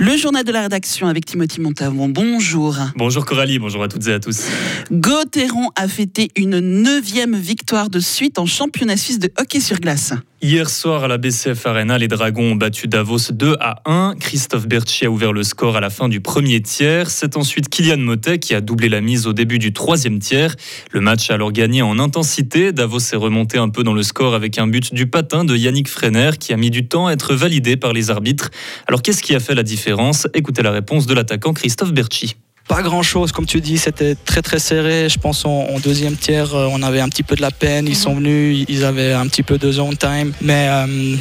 Le journal de la rédaction avec Timothy Montavon. Bonjour. Bonjour Coralie, bonjour à toutes et à tous. Gauthieron a fêté une neuvième victoire de suite en championnat suisse de hockey sur glace. Hier soir à la BCF Arena, les Dragons ont battu Davos 2 à 1. Christophe Berchi a ouvert le score à la fin du premier tiers. C'est ensuite Kylian Motet qui a doublé la mise au début du troisième tiers. Le match a alors gagné en intensité. Davos s'est remonté un peu dans le score avec un but du patin de Yannick Frener qui a mis du temps à être validé par les arbitres. Alors qu'est-ce qui a fait la différence? Écoutez la réponse de l'attaquant Christophe Berchi. Pas grand chose, comme tu dis, c'était très très serré. Je pense en, deuxième tiers, euh, on avait un petit peu de la peine. Ils sont venus, ils avaient un petit peu de zone time, mais euh,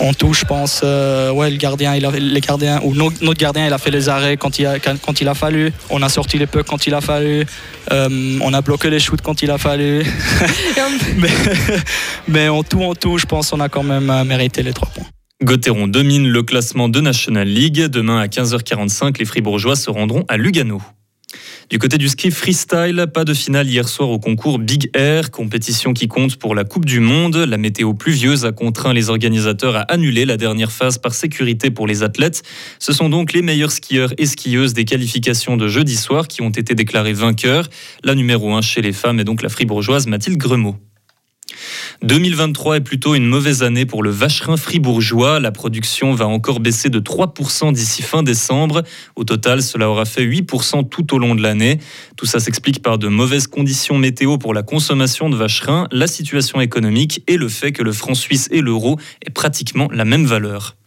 on touche, je pense. Euh, ouais, le gardien, il a, les gardiens ou notre gardien, il a fait les arrêts quand il a, quand il a fallu. On a sorti les pucks quand il a fallu. on a bloqué les shoots quand il a fallu. mais, mais en tout, en tout, je pense, on a quand même mérité les trois points. Gauthieron domine le classement de National League. Demain à 15h45, les Fribourgeois se rendront à Lugano. Du côté du ski freestyle, pas de finale hier soir au concours Big Air, compétition qui compte pour la Coupe du Monde. La météo pluvieuse a contraint les organisateurs à annuler la dernière phase par sécurité pour les athlètes. Ce sont donc les meilleurs skieurs et skieuses des qualifications de jeudi soir qui ont été déclarés vainqueurs. La numéro 1 chez les femmes est donc la fribourgeoise Mathilde Gremaud. 2023 est plutôt une mauvaise année pour le vacherin fribourgeois. La production va encore baisser de 3% d'ici fin décembre. Au total, cela aura fait 8% tout au long de l'année. Tout ça s'explique par de mauvaises conditions météo pour la consommation de vacherin, la situation économique et le fait que le franc suisse et l'euro aient pratiquement la même valeur.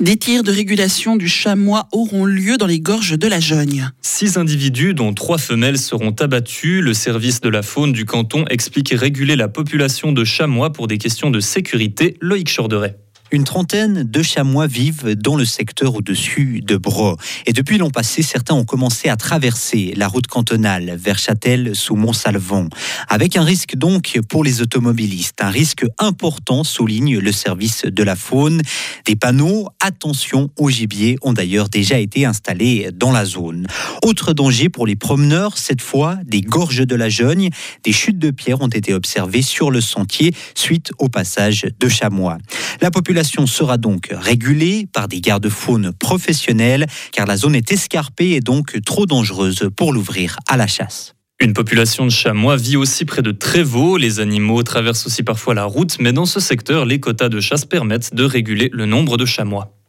Des tirs de régulation du chamois auront lieu dans les gorges de la Jogne. Six individus, dont trois femelles, seront abattus. Le service de la faune du canton explique réguler la population de chamois pour des questions de sécurité. Loïc Chorderet. Une trentaine de chamois vivent dans le secteur au-dessus de Bro. Et depuis l'an passé, certains ont commencé à traverser la route cantonale vers Châtel sous Montsalvon. Avec un risque donc pour les automobilistes. Un risque important, souligne le service de la faune. Des panneaux attention au gibier ont d'ailleurs déjà été installés dans la zone. Autre danger pour les promeneurs, cette fois des gorges de la Jeune. Des chutes de pierres ont été observées sur le sentier suite au passage de chamois. La population sera donc régulée par des gardes-faunes professionnels car la zone est escarpée et donc trop dangereuse pour l'ouvrir à la chasse. Une population de chamois vit aussi près de Trévaux. Les animaux traversent aussi parfois la route, mais dans ce secteur, les quotas de chasse permettent de réguler le nombre de chamois.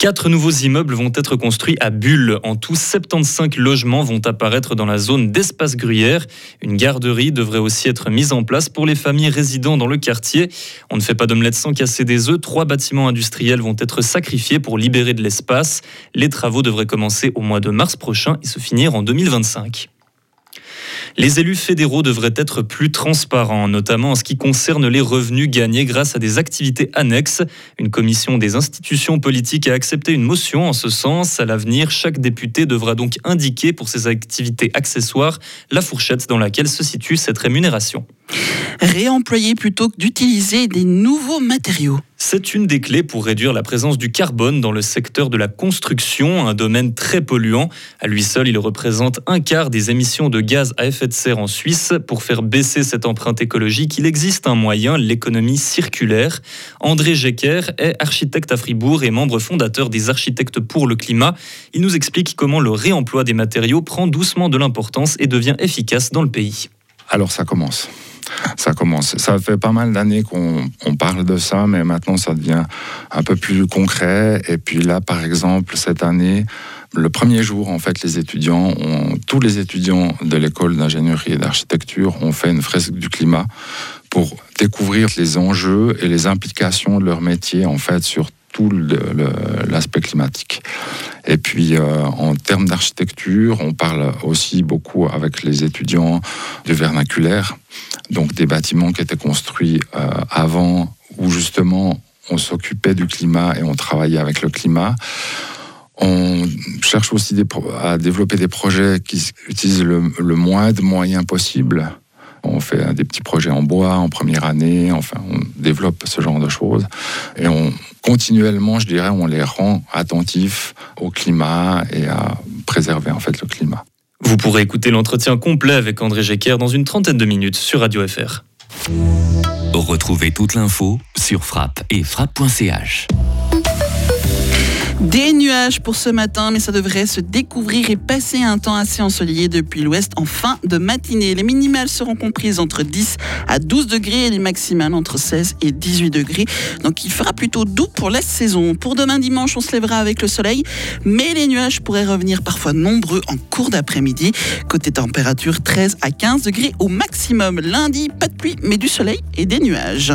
Quatre nouveaux immeubles vont être construits à Bulle. En tout, 75 logements vont apparaître dans la zone d'espace gruyère. Une garderie devrait aussi être mise en place pour les familles résidant dans le quartier. On ne fait pas d'omelette sans casser des œufs. Trois bâtiments industriels vont être sacrifiés pour libérer de l'espace. Les travaux devraient commencer au mois de mars prochain et se finir en 2025. Les élus fédéraux devraient être plus transparents, notamment en ce qui concerne les revenus gagnés grâce à des activités annexes. Une commission des institutions politiques a accepté une motion en ce sens. À l'avenir, chaque député devra donc indiquer pour ses activités accessoires la fourchette dans laquelle se situe cette rémunération. Réemployer plutôt que d'utiliser des nouveaux matériaux. C'est une des clés pour réduire la présence du carbone dans le secteur de la construction, un domaine très polluant. À lui seul, il représente un quart des émissions de gaz à effet de serre en Suisse. Pour faire baisser cette empreinte écologique, il existe un moyen, l'économie circulaire. André Jecker est architecte à Fribourg et membre fondateur des Architectes pour le climat. Il nous explique comment le réemploi des matériaux prend doucement de l'importance et devient efficace dans le pays. Alors ça commence ça commence. Ça fait pas mal d'années qu'on parle de ça, mais maintenant ça devient un peu plus concret. Et puis là, par exemple, cette année, le premier jour, en fait, les étudiants, tous les étudiants de l'école d'ingénierie et d'architecture ont fait une fresque du climat pour découvrir les enjeux et les implications de leur métier, en fait, sur tout l'aspect climatique. Et puis, euh, en termes d'architecture, on parle aussi beaucoup avec les étudiants du vernaculaire, donc des bâtiments qui étaient construits euh, avant, où justement on s'occupait du climat et on travaillait avec le climat. On cherche aussi à développer des projets qui utilisent le, le moins de moyens possible. On fait des petits projets en bois en première année, enfin, on développe ce genre de choses. Et on, continuellement, je dirais, on les rend attentifs au climat et à préserver en fait le climat. Vous pourrez écouter l'entretien complet avec André Jecker dans une trentaine de minutes sur Radio FR. Retrouvez toute l'info sur frappe et frappe.ch. Des nuages pour ce matin, mais ça devrait se découvrir et passer un temps assez ensoleillé depuis l'ouest en fin de matinée. Les minimales seront comprises entre 10 à 12 degrés et les maximales entre 16 et 18 degrés. Donc il fera plutôt doux pour la saison. Pour demain dimanche, on se lèvera avec le soleil, mais les nuages pourraient revenir parfois nombreux en cours d'après-midi. Côté température, 13 à 15 degrés au maximum. Lundi, pas de pluie, mais du soleil et des nuages.